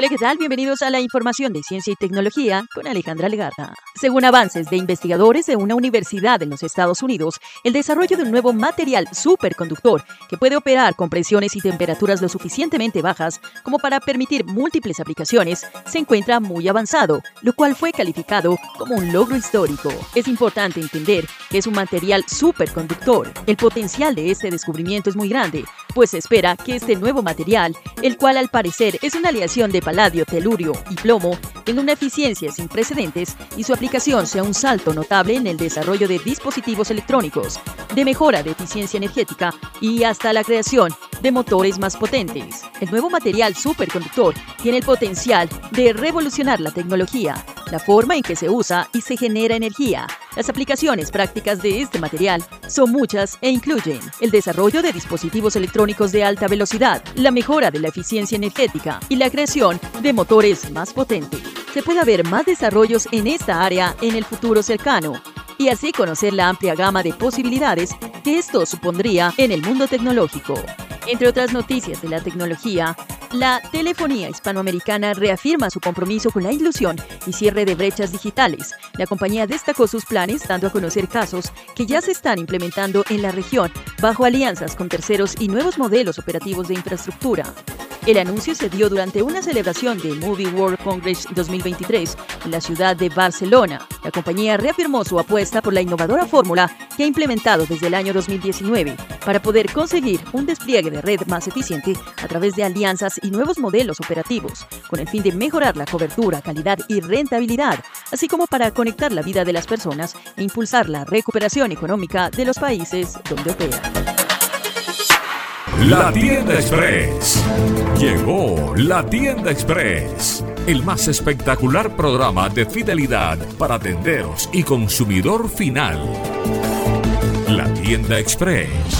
Hola, ¿qué tal? Bienvenidos a la información de ciencia y tecnología con Alejandra Legarda. Según avances de investigadores de una universidad en los Estados Unidos, el desarrollo de un nuevo material superconductor que puede operar con presiones y temperaturas lo suficientemente bajas como para permitir múltiples aplicaciones se encuentra muy avanzado, lo cual fue calificado como un logro histórico. Es importante entender que es un material superconductor. El potencial de este descubrimiento es muy grande, pues se espera que este nuevo material, el cual al parecer es una aleación de paladio, telurio y plomo, tenga una eficiencia sin precedentes y su aplicación sea un salto notable en el desarrollo de dispositivos electrónicos, de mejora de eficiencia energética y hasta la creación de motores más potentes. El nuevo material superconductor tiene el potencial de revolucionar la tecnología, la forma en que se usa y se genera energía. Las aplicaciones prácticas de este material son muchas e incluyen el desarrollo de dispositivos electrónicos de alta velocidad, la mejora de la eficiencia energética y la creación de motores más potentes. Se puede ver más desarrollos en esta área en el futuro cercano y así conocer la amplia gama de posibilidades que esto supondría en el mundo tecnológico. Entre otras noticias de la tecnología, la telefonía hispanoamericana reafirma su compromiso con la inclusión y cierre de brechas digitales. La compañía destacó sus planes dando a conocer casos que ya se están implementando en la región bajo alianzas con terceros y nuevos modelos operativos de infraestructura. El anuncio se dio durante una celebración de Movie World Congress 2023 en la ciudad de Barcelona. La compañía reafirmó su apuesta por la innovadora fórmula que ha implementado desde el año 2019 para poder conseguir un despliegue de red más eficiente a través de alianzas y nuevos modelos operativos, con el fin de mejorar la cobertura, calidad y rentabilidad, así como para conectar la vida de las personas e impulsar la recuperación económica de los países donde operan. La tienda express. Llegó la tienda express. El más espectacular programa de fidelidad para tenderos y consumidor final. La tienda express.